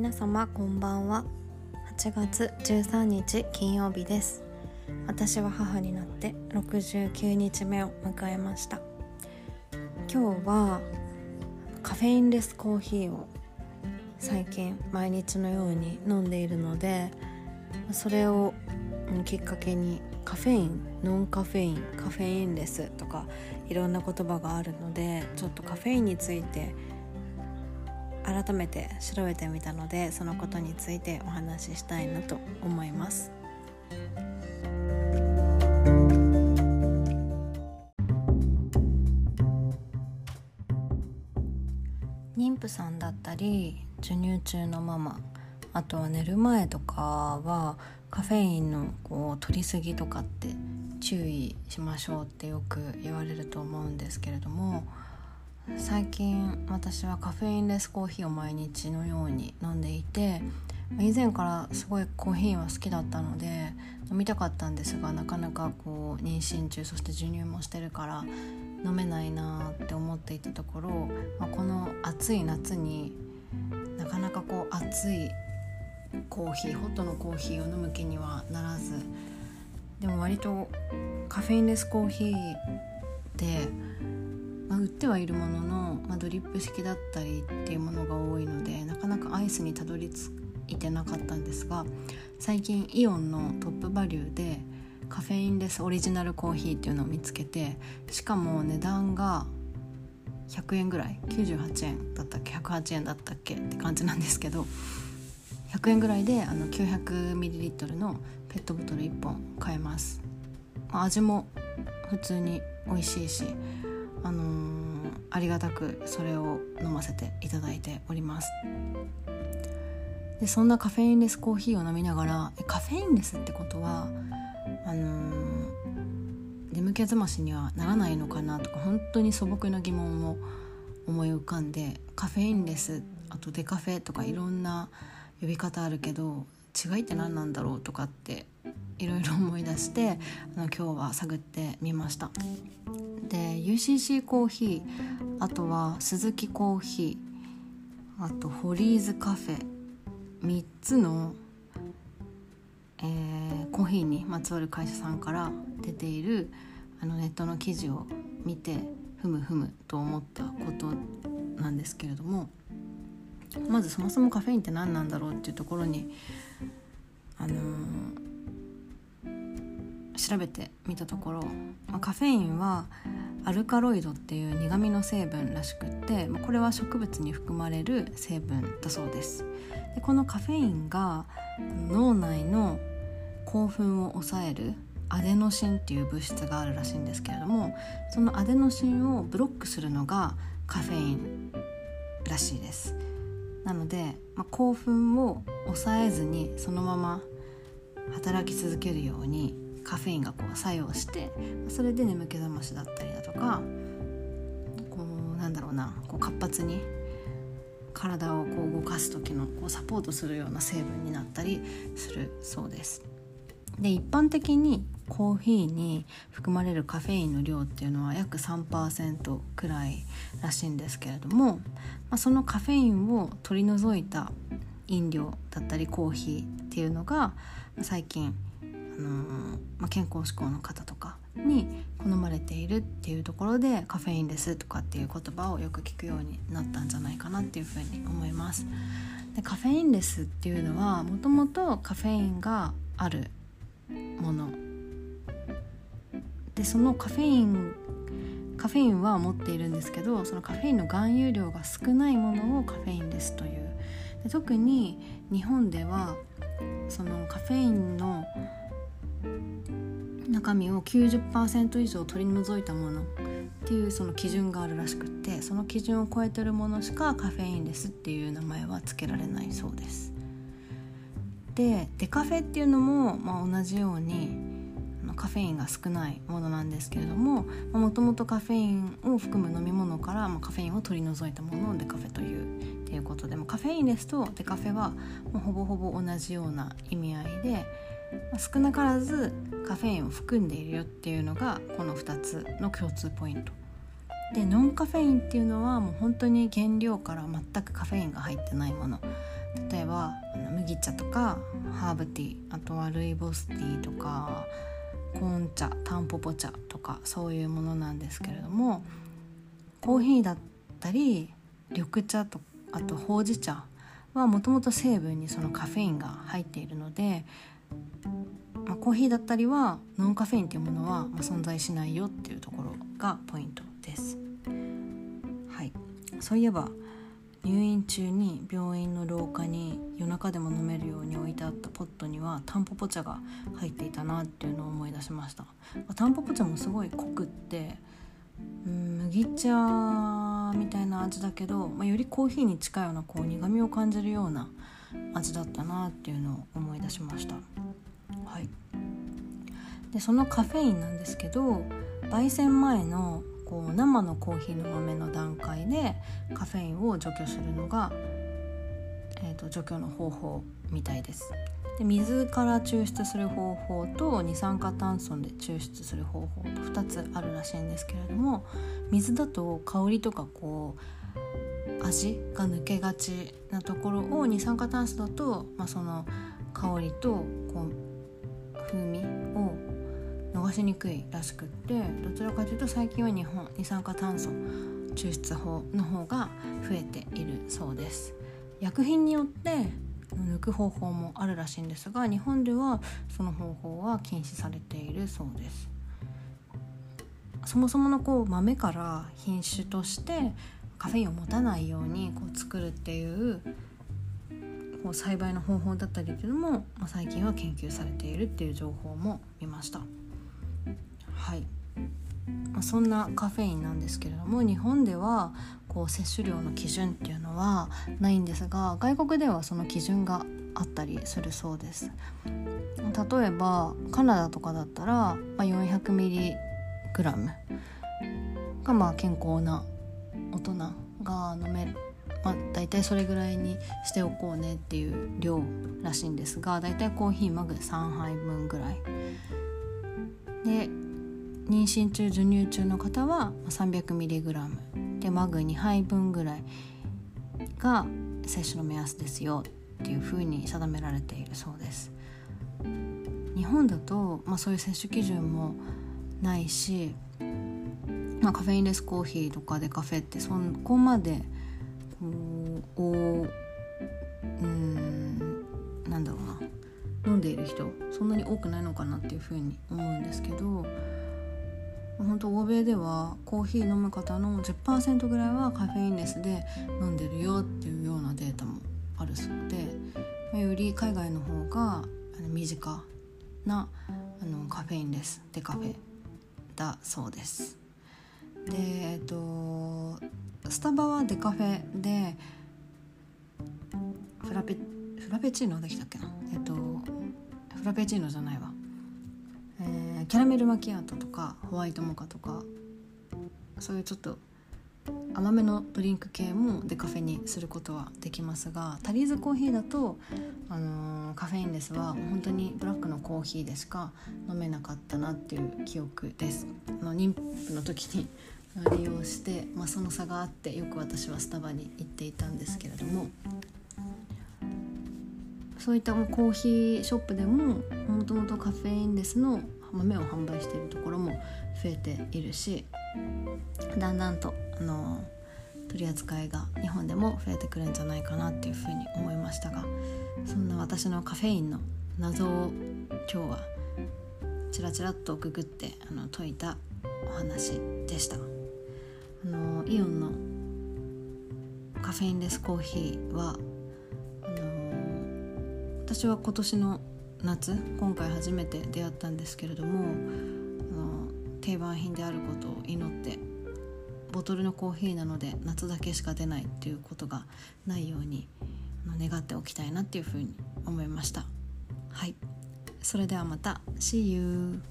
皆様こんばんは。8月13日金曜日です。私は母になって69日目を迎えました。今日はカフェインレスコーヒーを最近毎日のように飲んでいるのでそれをきっかけにカフェインノンカフェインカフェインレスとかいろんな言葉があるのでちょっとカフェインについて改めて調べてみたのでそのことについてお話ししたいなと思います。妊婦さんだったり授乳中のママあとは寝る前とかはカフェインのこう取りすぎとかって注意しましょうってよく言われると思うんですけれども最近私はカフェインレスコーヒーを毎日のように飲んでいて以前からすごいコーヒーは好きだったので飲みたかったんですがなかなかこう妊娠中そして授乳もしてるから飲めないなって思っていたところ、まあ、この暑い夏になかなかこう熱いコーヒーホットのコーヒーを飲む気にはならずでも割とカフェインレスコーヒーでまあ、売ってはいるものの、まあ、ドリップ式だったりっていうものが多いのでなかなかアイスにたどり着いてなかったんですが最近イオンのトップバリューでカフェインレスオリジナルコーヒーっていうのを見つけてしかも値段が100円ぐらい98円だったっけ108円だったっけって感じなんですけど100円ぐらいであの 900ml のペットボトル1本買えます、味も普通に美味しいしあのー、ありがたくそれを飲ませていただいております。でそんなカフェインレスコーヒーを飲みながらえカフェインレスってことはあのー、眠気覚ましにはならないのかなとか本当に素朴な疑問を思い浮かんでカフェインレスあとデカフェとかいろんな呼び方あるけど違いって何なんだろうとかっていろいろ思い出してあの今日は探ってみました。で UCC コーヒーあとは鈴木コーヒーあとホリーズカフェ3つの、えー、コーヒーにまつわる会社さんから出ているあのネットの記事を見てふむふむと思ったことなんですけれどもまずそもそもカフェインって何なんだろうっていうところにあのー調べてみたところ、まあ、カフェインはアルカロイドっていう苦味の成分らしくって、まあ、これは植物に含まれる成分だそうです。でこのカフェインが脳内の興奮を抑えるアデノシンっていう物質があるらしいんですけれどもそのアデノシンをブロックするのがカフェインらしいです。なので、まあ、興奮を抑えずにそのまま働き続けるようにカフェインがこう作用してそれで眠気覚ましだったりだとかこうなんだろうなこう活発に体をこう動かす時のこうサポートするような成分になったりするそうです。で一般的にコーヒーに含まれるカフェインの量っていうのは約3%くらいらしいんですけれども、まあ、そのカフェインを取り除いた飲料だったりコーヒーっていうのが最近あのまあ、健康志向の方とかに好まれているっていうところでカフェインレスとかっていう言葉をよく聞くようになったんじゃないかなっていうふうに思います。でカフェインレスっていうのはもともとカフェインがあるもの。でそのカフェインカフェインは持っているんですけどそのカフェインの含有量が少ないものをカフェインレスという。で特に日本ではそのカフェインの中身を90%以上取り除いたものっていうその基準があるらしくってその基準を超えてるものしかカフェインレスっていう名前は付けられないそうです。でデカフェっていうのも、まあ、同じようにカフェインが少ないものなんですけれどももともとカフェインを含む飲み物から、まあ、カフェインを取り除いたものをデカフェというっていうことでもカフェインレスとデカフェはもうほぼほぼ同じような意味合いで少なからずカフェインを含んでいるよっていうのがこの2つの共通ポイント。でノンカフェインっていうのはもう本当に原料から全くカフェインが入ってないもの。例えば麦茶とかハーブティーあとはルイボスティーとかコーン茶タンポポ茶とかそういうものなんですけれどもコーヒーだったり緑茶とあとほうじ茶はもともと成分にそのカフェインが入っているので、まあ、コーヒーだったりはノンカフェインっていうものは、存在しないよっていうところがポイントです。はい、そういえば入院中に病院の廊下に夜中でも飲めるように置いてあったポットにはタンポポ茶が入っていたなっていうのを思い出しましたタンポポ茶もすごい濃くってうん麦茶みたいな味だけど、まあ、よりコーヒーに近いようなこう苦みを感じるような味だったなっていうのを思い出しましたはいでそのカフェインなんですけど焙煎前のこう生のコーヒーの豆の段階でカフェインを除去するのが、えーと、除去の方法みたいです。で水から抽出する方法と二酸化炭素で抽出する方法と2つあるらしいんですけれども水だと香りとかこう味が抜けがちなところを二酸化炭素だと、まあ、その香りとこう風味を逃しにくいらしくってどちらかというと最近は日本二酸化炭素抽出法の方が増えているそうです。薬品によって抜く方法もあるらしいんですが日本ではその方法は禁止されているそうですそもそものこう豆から品種としてカフェインを持たないようにこう作るっていうこう栽培の方法だったりっていうのも、まあ、最近は研究されているっていう情報も見ました。はい、まあ、そんなカフェインなんですけれども日本ではこう摂取量の基準っていうのはないんですが外国ではその基準があったりするそうです。例えばカナダとかだったら、まあ、400mg がまあ健康な大人が飲める。まあ、大体それぐらいにしておこうねっていう量らしいんですが大体コーヒーマグ3杯分ぐらい。で妊娠中授乳中の方は 300mg でマグ2杯分ぐらいが摂取の目安ですよっていうふうに定められているそうです。日本だと、まあ、そういう摂取基準もないし、まあ、カフェインレスコーヒーとかでカフェってそこまでこううんなんだろうな。飲んでいる人そんなに多くないのかなっていうふうに思うんですけど本当欧米ではコーヒー飲む方の10%ぐらいはカフェインレスで飲んでるよっていうようなデータもあるそうでより海外の方が身近なあのカフェインレスデカフェ。だそうです。でえっとスタバはデカフェでフラペフラペチーノできたっけなえっとフラペチーノじゃないわ。えー、キャラメルマキアートとかホワイトモカとかそういうちょっと甘めのドリンク系もデカフェにすることはできますがタリーズコーヒーだと、あのー、カフェインレスは本当にブラックのコーヒーでしか飲めなかったなっていう記憶です。あの妊婦の時に利用して、まあ、その差があってよく私はスタバに行っていたんですけれども。そういったコーヒーショップでももともとカフェインレスの豆を販売しているところも増えているしだんだんとあの取り扱いが日本でも増えてくるんじゃないかなっていうふうに思いましたがそんな私のカフェインの謎を今日はちらちらっとググってあの解いたお話でした。あのイオンのカフェインレスコーヒーは私は今年の夏今回初めて出会ったんですけれどもあの定番品であることを祈ってボトルのコーヒーなので夏だけしか出ないっていうことがないように願っておきたいなっていうふうに思いました。はい。それではまた。See you!